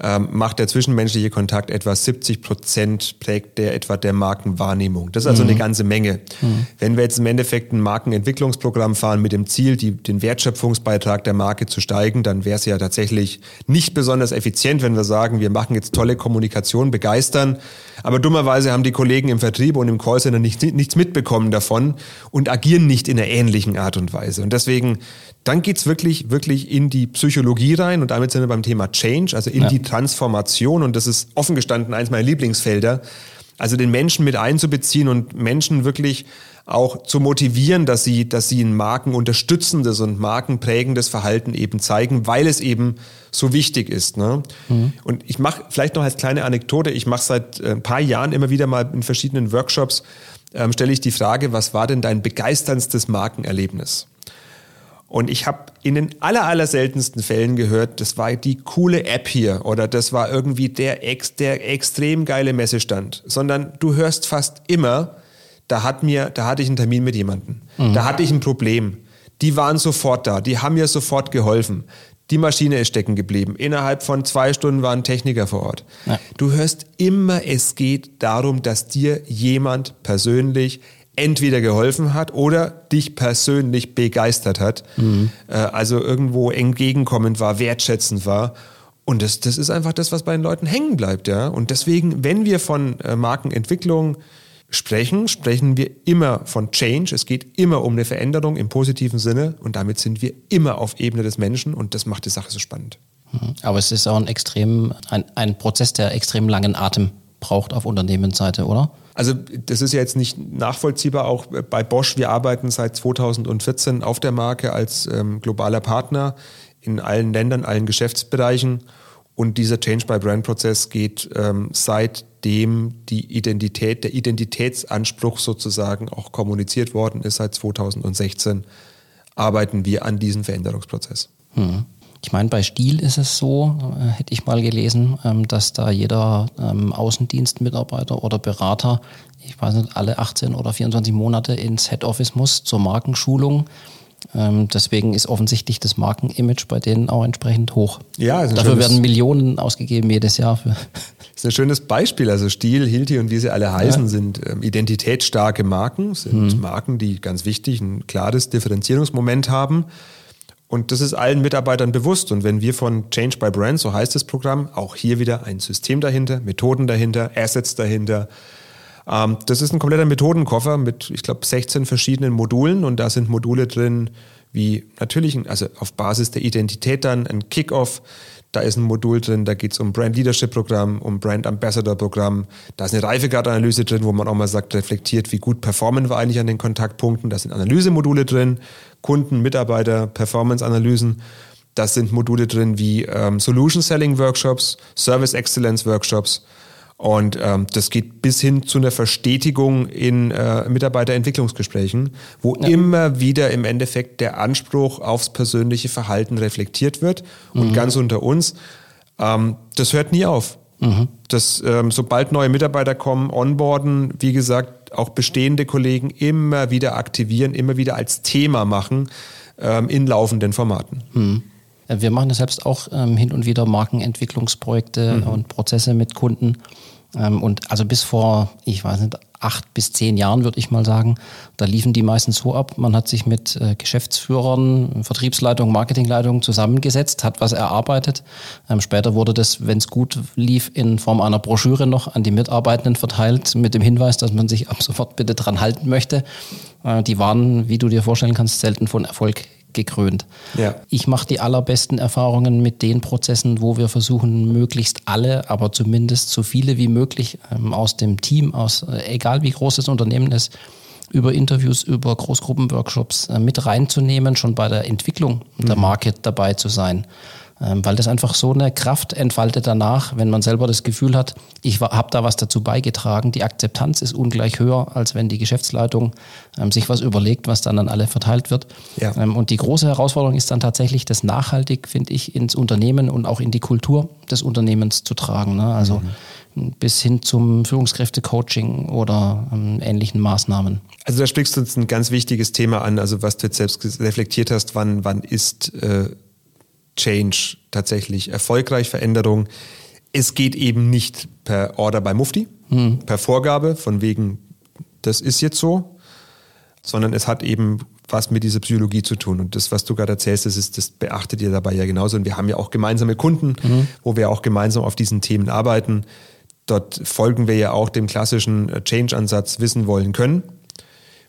C: ähm, macht der zwischenmenschliche Kontakt etwa 70 Prozent, prägt der etwa der Markenwahrnehmung. Das ist also mhm. eine ganze Menge. Mhm. Wenn wir jetzt im Endeffekt ein Markenentwicklungsprogramm fahren mit dem Ziel, die, den Wertschöpfungsbeitrag der Marke zu steigen, dann wäre es ja tatsächlich nicht besonders effizient, wenn wir sagen, wir machen jetzt tolle Kommunikation, begeistern, aber dummerweise haben die Kollegen im Vertrieb und im Callcenter nicht, nichts mitbekommen davon und agieren nicht in einer ähnlichen Art und Weise. Und deswegen, dann geht's wirklich, wirklich in die Psychologie rein und damit sind wir beim Thema Change, also in ja. die Transformation. Und das ist offen gestanden eins meiner Lieblingsfelder. Also den Menschen mit einzubeziehen und Menschen wirklich auch zu motivieren, dass sie, dass sie ein markenunterstützendes und markenprägendes Verhalten eben zeigen, weil es eben so wichtig ist. Ne? Mhm. Und ich mache vielleicht noch als kleine Anekdote, ich mache seit äh, ein paar Jahren immer wieder mal in verschiedenen Workshops, ähm, stelle ich die Frage, was war denn dein begeisternstes Markenerlebnis? Und ich habe in den aller, aller seltensten Fällen gehört, das war die coole App hier oder das war irgendwie der, ex, der extrem geile Messestand, sondern du hörst fast immer, da, hat mir, da hatte ich einen Termin mit jemandem, mhm. da hatte ich ein Problem. Die waren sofort da, die haben mir sofort geholfen. Die Maschine ist stecken geblieben. Innerhalb von zwei Stunden waren Techniker vor Ort. Ja. Du hörst immer, es geht darum, dass dir jemand persönlich entweder geholfen hat oder dich persönlich begeistert hat. Mhm. Äh, also irgendwo entgegenkommend war, wertschätzend war. Und das, das ist einfach das, was bei den Leuten hängen bleibt, ja. Und deswegen, wenn wir von äh, Markenentwicklung sprechen, sprechen wir immer von Change. Es geht immer um eine Veränderung im positiven Sinne und damit sind wir immer auf Ebene des Menschen und das macht die Sache so spannend.
A: Mhm. Aber es ist auch ein extrem, ein, ein Prozess, der extrem langen Atem braucht auf Unternehmensseite, oder?
C: Also das ist ja jetzt nicht nachvollziehbar, auch bei Bosch. Wir arbeiten seit 2014 auf der Marke als ähm, globaler Partner in allen Ländern, allen Geschäftsbereichen. Und dieser Change by Brand Prozess geht ähm, seitdem die Identität, der Identitätsanspruch sozusagen auch kommuniziert worden ist, seit 2016, arbeiten wir an diesem Veränderungsprozess.
A: Hm. Ich meine, bei Stiel ist es so, äh, hätte ich mal gelesen, ähm, dass da jeder ähm, Außendienstmitarbeiter oder Berater, ich weiß nicht, alle 18 oder 24 Monate ins Head Office muss zur Markenschulung. Ähm, deswegen ist offensichtlich das Markenimage bei denen auch entsprechend hoch. Ja, dafür werden Millionen ausgegeben jedes Jahr. Für.
C: Das ist ein schönes Beispiel. Also Stiel, Hilti und wie sie alle heißen, ja. sind ähm, identitätsstarke Marken, sind mhm. Marken, die ganz wichtig ein klares Differenzierungsmoment haben. Und das ist allen Mitarbeitern bewusst. Und wenn wir von Change by Brand, so heißt das Programm, auch hier wieder ein System dahinter, Methoden dahinter, Assets dahinter. Ähm, das ist ein kompletter Methodenkoffer mit, ich glaube, 16 verschiedenen Modulen. Und da sind Module drin, wie natürlich, also auf Basis der Identität dann ein Kickoff, da ist ein Modul drin, da geht es um Brand Leadership Programm, um Brand Ambassador Programm. Da ist eine Reifegradanalyse drin, wo man auch mal sagt, reflektiert, wie gut performen wir eigentlich an den Kontaktpunkten. Da sind Analysemodule drin, Kunden, Mitarbeiter, Performance-Analysen. Da sind Module drin wie ähm, Solution Selling Workshops, Service Excellence Workshops. Und ähm, das geht bis hin zu einer Verstetigung in äh, Mitarbeiterentwicklungsgesprächen, wo ja. immer wieder im Endeffekt der Anspruch aufs persönliche Verhalten reflektiert wird. Und mhm. ganz unter uns, ähm, das hört nie auf. Mhm. Das, ähm, sobald neue Mitarbeiter kommen, onboarden, wie gesagt, auch bestehende Kollegen immer wieder aktivieren, immer wieder als Thema machen ähm, in laufenden Formaten.
A: Mhm. Wir machen selbst auch ähm, hin und wieder Markenentwicklungsprojekte mhm. und Prozesse mit Kunden. Ähm, und also bis vor, ich weiß nicht, acht bis zehn Jahren, würde ich mal sagen. Da liefen die meistens so ab. Man hat sich mit äh, Geschäftsführern, Vertriebsleitung, Marketingleitung zusammengesetzt, hat was erarbeitet. Ähm, später wurde das, wenn es gut lief, in Form einer Broschüre noch an die Mitarbeitenden verteilt, mit dem Hinweis, dass man sich ab sofort bitte dran halten möchte. Äh, die waren, wie du dir vorstellen kannst, selten von Erfolg gekrönt. Ja. Ich mache die allerbesten Erfahrungen mit den Prozessen, wo wir versuchen, möglichst alle, aber zumindest so viele wie möglich ähm, aus dem Team, aus äh, egal wie groß das Unternehmen ist, über Interviews, über Großgruppenworkshops äh, mit reinzunehmen, schon bei der Entwicklung mhm. der Marke dabei zu sein. Ähm, weil das einfach so eine Kraft entfaltet danach, wenn man selber das Gefühl hat, ich habe da was dazu beigetragen. Die Akzeptanz ist ungleich höher, als wenn die Geschäftsleitung ähm, sich was überlegt, was dann an alle verteilt wird. Ja. Ähm, und die große Herausforderung ist dann tatsächlich, das nachhaltig, finde ich, ins Unternehmen und auch in die Kultur des Unternehmens zu tragen. Ne? Also mhm. bis hin zum Führungskräfte-Coaching oder ähm, ähnlichen Maßnahmen.
C: Also da sprichst du uns ein ganz wichtiges Thema an, also was du jetzt selbst reflektiert hast, wann, wann ist äh, Change tatsächlich erfolgreich, Veränderung. Es geht eben nicht per Order bei Mufti, mhm. per Vorgabe, von wegen, das ist jetzt so, sondern es hat eben was mit dieser Psychologie zu tun. Und das, was du gerade erzählst, das, ist, das beachtet ihr dabei ja genauso. Und wir haben ja auch gemeinsame Kunden, mhm. wo wir auch gemeinsam auf diesen Themen arbeiten. Dort folgen wir ja auch dem klassischen Change-Ansatz wissen wollen können.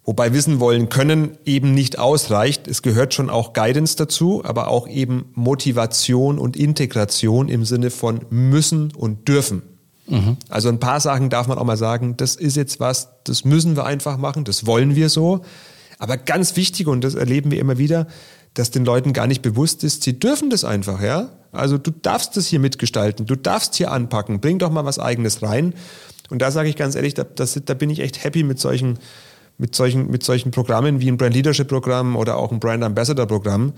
C: Wobei wissen wollen können eben nicht ausreicht. Es gehört schon auch Guidance dazu, aber auch eben Motivation und Integration im Sinne von müssen und dürfen. Mhm. Also ein paar Sachen darf man auch mal sagen, das ist jetzt was, das müssen wir einfach machen, das wollen wir so. Aber ganz wichtig, und das erleben wir immer wieder, dass den Leuten gar nicht bewusst ist, sie dürfen das einfach, ja. Also du darfst das hier mitgestalten, du darfst hier anpacken, bring doch mal was Eigenes rein. Und da sage ich ganz ehrlich, da, das, da bin ich echt happy mit solchen mit solchen, mit solchen Programmen wie ein Brand Leadership Programm oder auch ein Brand Ambassador Programm.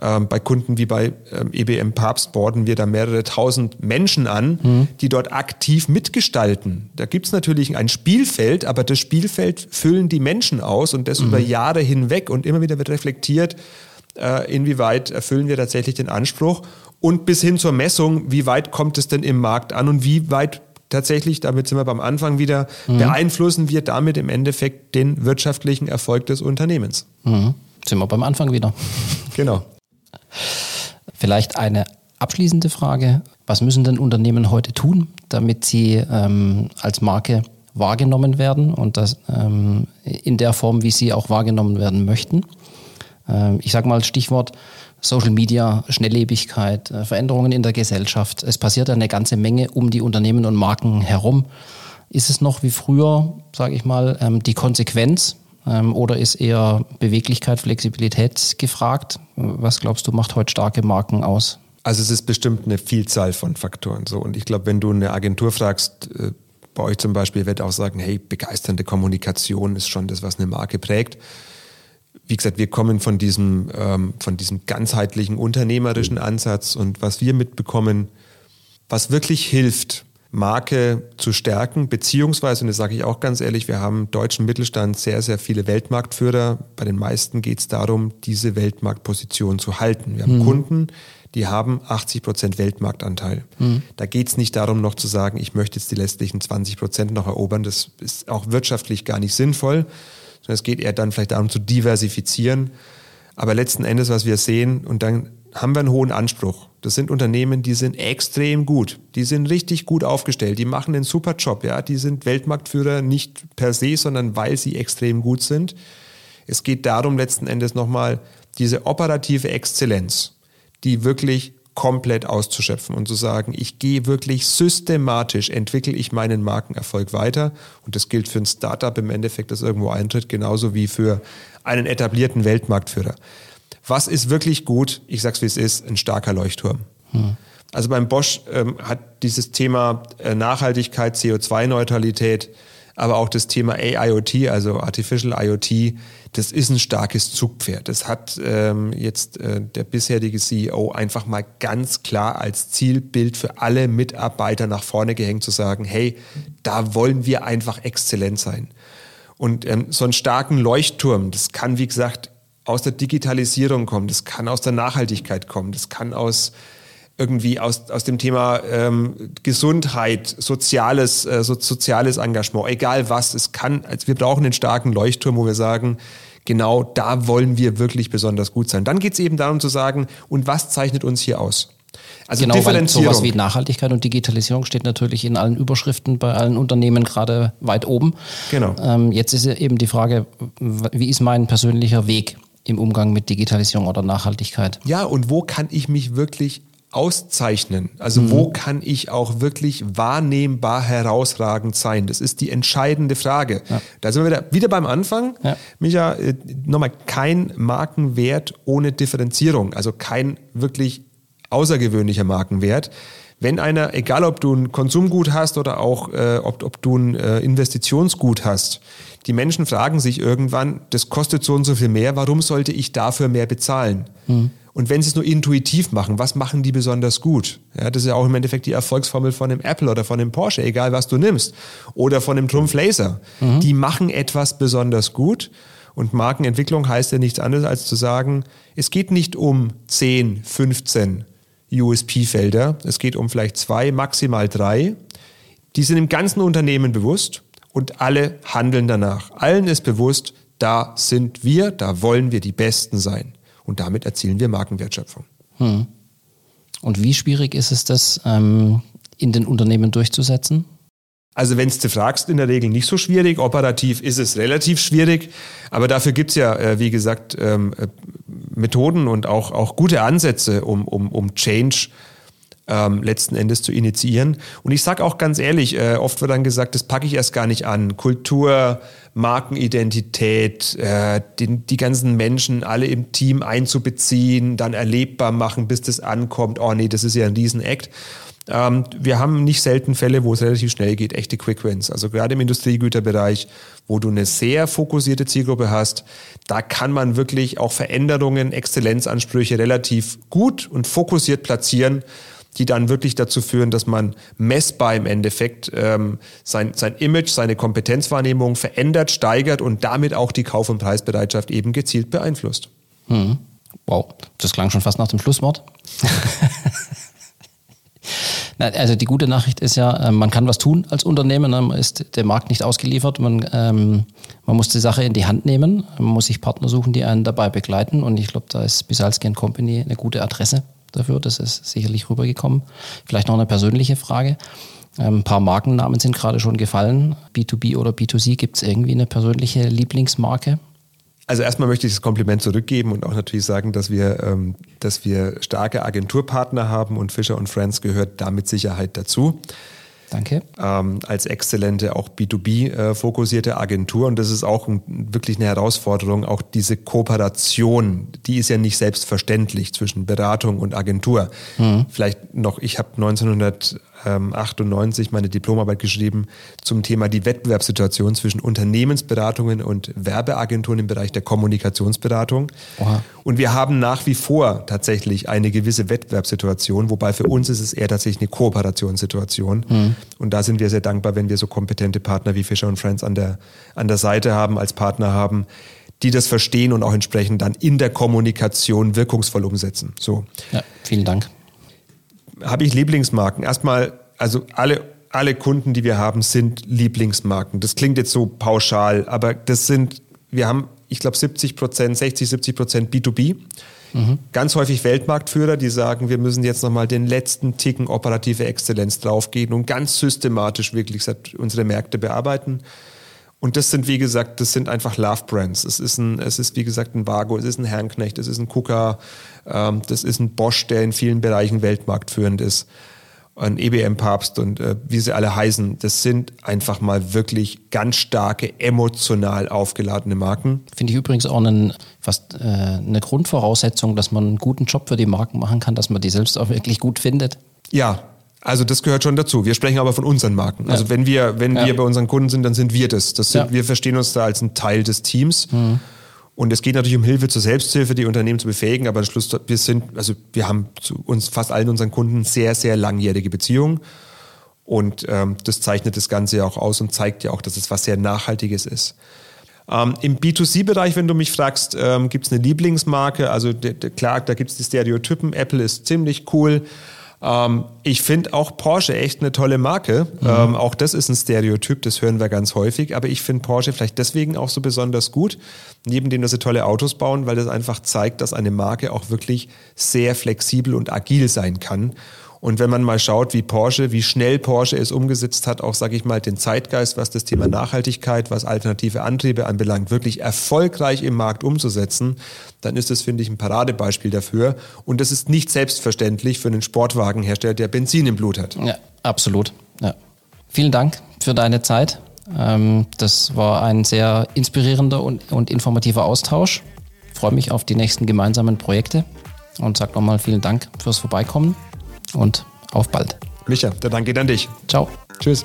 C: Ähm, bei Kunden wie bei ähm, EBM Papst borden wir da mehrere tausend Menschen an, mhm. die dort aktiv mitgestalten. Da gibt es natürlich ein Spielfeld, aber das Spielfeld füllen die Menschen aus und das mhm. über Jahre hinweg und immer wieder wird reflektiert, äh, inwieweit erfüllen wir tatsächlich den Anspruch und bis hin zur Messung, wie weit kommt es denn im Markt an und wie weit tatsächlich, damit sind wir beim Anfang wieder, mhm. beeinflussen wir damit im Endeffekt den wirtschaftlichen Erfolg des Unternehmens.
A: Mhm. Sind wir beim Anfang wieder.
C: Genau.
A: Vielleicht eine abschließende Frage. Was müssen denn Unternehmen heute tun, damit sie ähm, als Marke wahrgenommen werden und das ähm, in der Form, wie sie auch wahrgenommen werden möchten? Ähm, ich sage mal Stichwort Social Media, Schnelllebigkeit, äh, Veränderungen in der Gesellschaft. Es passiert eine ganze Menge um die Unternehmen und Marken herum. Ist es noch wie früher, sage ich mal, ähm, die Konsequenz ähm, oder ist eher Beweglichkeit, Flexibilität gefragt? Was glaubst du, macht heute starke Marken aus?
C: Also es ist bestimmt eine Vielzahl von Faktoren so. Und ich glaube, wenn du eine Agentur fragst, äh, bei euch zum Beispiel, wird auch sagen, hey, begeisternde Kommunikation ist schon das, was eine Marke prägt wie gesagt, wir kommen von diesem, ähm, von diesem ganzheitlichen unternehmerischen Ansatz und was wir mitbekommen, was wirklich hilft, Marke zu stärken, beziehungsweise, und das sage ich auch ganz ehrlich, wir haben im deutschen Mittelstand sehr, sehr viele Weltmarktführer. Bei den meisten geht es darum, diese Weltmarktposition zu halten. Wir haben mhm. Kunden, die haben 80 Prozent Weltmarktanteil. Mhm. Da geht es nicht darum, noch zu sagen, ich möchte jetzt die letztlichen 20 Prozent noch erobern. Das ist auch wirtschaftlich gar nicht sinnvoll, sondern es geht eher dann vielleicht darum zu diversifizieren. Aber letzten Endes, was wir sehen, und dann haben wir einen hohen Anspruch. Das sind Unternehmen, die sind extrem gut. Die sind richtig gut aufgestellt. Die machen einen super Job. Ja, die sind Weltmarktführer nicht per se, sondern weil sie extrem gut sind. Es geht darum, letzten Endes nochmal diese operative Exzellenz, die wirklich komplett auszuschöpfen und zu sagen, ich gehe wirklich systematisch, entwickle ich meinen Markenerfolg weiter. Und das gilt für ein Startup im Endeffekt, das irgendwo eintritt, genauso wie für einen etablierten Weltmarktführer. Was ist wirklich gut? Ich sag's wie es ist, ein starker Leuchtturm. Hm. Also beim Bosch ähm, hat dieses Thema äh, Nachhaltigkeit, CO2-Neutralität, aber auch das Thema AIoT, also Artificial IoT, das ist ein starkes Zugpferd. Das hat ähm, jetzt äh, der bisherige CEO einfach mal ganz klar als Zielbild für alle Mitarbeiter nach vorne gehängt, zu sagen, hey, da wollen wir einfach exzellent sein. Und ähm, so einen starken Leuchtturm, das kann, wie gesagt, aus der Digitalisierung kommen, das kann aus der Nachhaltigkeit kommen, das kann aus irgendwie aus, aus dem Thema ähm, Gesundheit, soziales, äh, so, soziales Engagement, egal was, es kann, also wir brauchen einen starken Leuchtturm, wo wir sagen, genau da wollen wir wirklich besonders gut sein. Dann geht es eben darum zu sagen, und was zeichnet uns hier aus?
A: Also genau, Differenzierung. Weil sowas wie Nachhaltigkeit und Digitalisierung steht natürlich in allen Überschriften bei allen Unternehmen gerade weit oben. Genau. Ähm, jetzt ist eben die Frage, wie ist mein persönlicher Weg im Umgang mit Digitalisierung oder Nachhaltigkeit?
C: Ja, und wo kann ich mich wirklich auszeichnen? Also mhm. wo kann ich auch wirklich wahrnehmbar herausragend sein? Das ist die entscheidende Frage. Ja. Da sind wir wieder, wieder beim Anfang. Ja. Micha, äh, nochmal, kein Markenwert ohne Differenzierung, also kein wirklich außergewöhnlicher Markenwert. Wenn einer, egal ob du ein Konsumgut hast oder auch äh, ob, ob du ein äh, Investitionsgut hast, die Menschen fragen sich irgendwann, das kostet so und so viel mehr, warum sollte ich dafür mehr bezahlen? Mhm. Und wenn sie es nur intuitiv machen, was machen die besonders gut? Ja, das ist ja auch im Endeffekt die Erfolgsformel von einem Apple oder von einem Porsche, egal was du nimmst. Oder von einem Trumpf Laser. Mhm. Die machen etwas besonders gut. Und Markenentwicklung heißt ja nichts anderes, als zu sagen, es geht nicht um 10, 15 USP-Felder. Es geht um vielleicht zwei, maximal drei. Die sind im ganzen Unternehmen bewusst und alle handeln danach. Allen ist bewusst, da sind wir, da wollen wir die Besten sein. Und damit erzielen wir Markenwertschöpfung. Hm.
A: Und wie schwierig ist es, das ähm, in den Unternehmen durchzusetzen?
C: Also wenn du fragst, in der Regel nicht so schwierig. Operativ ist es relativ schwierig. Aber dafür gibt es ja, äh, wie gesagt, ähm, äh, Methoden und auch, auch gute Ansätze, um, um, um Change ähm, letzten Endes zu initiieren. Und ich sage auch ganz ehrlich, äh, oft wird dann gesagt, das packe ich erst gar nicht an. Kultur, Markenidentität, äh, die, die ganzen Menschen alle im Team einzubeziehen, dann erlebbar machen, bis das ankommt. Oh nee, das ist ja ein Riesenakt. Ähm, wir haben nicht selten Fälle, wo es relativ schnell geht, echte Quick Wins. Also gerade im Industriegüterbereich, wo du eine sehr fokussierte Zielgruppe hast, da kann man wirklich auch Veränderungen, Exzellenzansprüche relativ gut und fokussiert platzieren die dann wirklich dazu führen, dass man messbar im Endeffekt ähm, sein, sein Image, seine Kompetenzwahrnehmung verändert, steigert und damit auch die Kauf- und Preisbereitschaft eben gezielt beeinflusst.
A: Hm. Wow, das klang schon fast nach dem Schlusswort. Also die gute Nachricht ist ja, ähm, man kann was tun als Unternehmen, ne? man ist der Markt nicht ausgeliefert, man, ähm, man muss die Sache in die Hand nehmen, man muss sich Partner suchen, die einen dabei begleiten und ich glaube, da ist Bisalski Company eine gute Adresse dafür. Das ist sicherlich rübergekommen. Vielleicht noch eine persönliche Frage. Ähm, ein paar Markennamen sind gerade schon gefallen. B2B oder B2C, gibt es irgendwie eine persönliche Lieblingsmarke?
C: Also erstmal möchte ich das Kompliment zurückgeben und auch natürlich sagen, dass wir, ähm, dass wir starke Agenturpartner haben und Fischer und Friends gehört da mit Sicherheit dazu.
A: Danke.
C: Ähm, als exzellente, auch B2B-fokussierte äh, Agentur. Und das ist auch ein, wirklich eine Herausforderung. Auch diese Kooperation, die ist ja nicht selbstverständlich zwischen Beratung und Agentur. Mhm. Vielleicht noch, ich habe 1900 98 meine Diplomarbeit geschrieben zum Thema die Wettbewerbssituation zwischen Unternehmensberatungen und Werbeagenturen im Bereich der Kommunikationsberatung. Oha. Und wir haben nach wie vor tatsächlich eine gewisse Wettbewerbssituation, wobei für uns ist es eher tatsächlich eine Kooperationssituation. Mhm. Und da sind wir sehr dankbar, wenn wir so kompetente Partner wie Fischer und Friends an der, an der Seite haben, als Partner haben, die das verstehen und auch entsprechend dann in der Kommunikation wirkungsvoll umsetzen. So.
A: Ja, vielen Dank
C: habe ich Lieblingsmarken. Erstmal, also alle, alle Kunden, die wir haben, sind Lieblingsmarken. Das klingt jetzt so pauschal, aber das sind, wir haben, ich glaube, 70 Prozent, 60, 70 Prozent B2B. Mhm. Ganz häufig Weltmarktführer, die sagen, wir müssen jetzt nochmal den letzten Ticken operative Exzellenz draufgehen und ganz systematisch wirklich unsere Märkte bearbeiten. Und das sind, wie gesagt, das sind einfach Love Brands. Es ist ein, es ist, wie gesagt, ein Vago, es ist ein Herrenknecht, es ist ein Kuka, ähm, das ist ein Bosch, der in vielen Bereichen weltmarktführend ist. Ein EBM-Papst und äh, wie sie alle heißen. Das sind einfach mal wirklich ganz starke, emotional aufgeladene Marken.
A: Finde ich übrigens auch einen, fast äh, eine Grundvoraussetzung, dass man einen guten Job für die Marken machen kann, dass man die selbst auch wirklich gut findet.
C: Ja, also das gehört schon dazu. Wir sprechen aber von unseren Marken. Also ja. Also wenn wir, wenn ja. wir bei unseren Kunden sind, dann sind wir das. das sind, ja. Wir verstehen uns da als ein Teil des Teams. Mhm. Und es geht natürlich um Hilfe zur Selbsthilfe, die Unternehmen zu befähigen. Aber am Schluss, wir sind, also wir haben zu uns fast allen unseren Kunden sehr, sehr langjährige Beziehungen. Und ähm, das zeichnet das Ganze ja auch aus und zeigt ja auch, dass es was sehr Nachhaltiges ist. Ähm, Im B2C-Bereich, wenn du mich fragst, ähm, gibt es eine Lieblingsmarke. Also klar, da gibt es die Stereotypen. Apple ist ziemlich cool. Ähm, ich finde auch Porsche echt eine tolle Marke. Mhm. Ähm, auch das ist ein Stereotyp, das hören wir ganz häufig. Aber ich finde Porsche vielleicht deswegen auch so besonders gut, neben dem, dass sie tolle Autos bauen, weil das einfach zeigt, dass eine Marke auch wirklich sehr flexibel und agil sein kann. Und wenn man mal schaut, wie Porsche, wie schnell Porsche es umgesetzt hat, auch sage ich mal den Zeitgeist, was das Thema Nachhaltigkeit, was alternative Antriebe anbelangt, wirklich erfolgreich im Markt umzusetzen, dann ist das, finde ich, ein Paradebeispiel dafür. Und das ist nicht selbstverständlich für einen Sportwagenhersteller, der Benzin im Blut hat.
A: Ja, absolut. Ja. Vielen Dank für deine Zeit. Ähm, das war ein sehr inspirierender und, informativer Austausch. Ich freue mich auf die nächsten gemeinsamen Projekte und sage nochmal vielen Dank fürs Vorbeikommen und auf bald.
C: Micha, der Dank geht an dich.
A: Ciao.
C: Tschüss.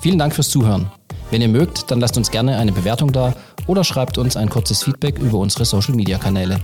A: Vielen Dank fürs Zuhören. Wenn ihr mögt, dann lasst uns gerne eine Bewertung da oder schreibt uns ein kurzes Feedback über unsere Social-Media-Kanäle.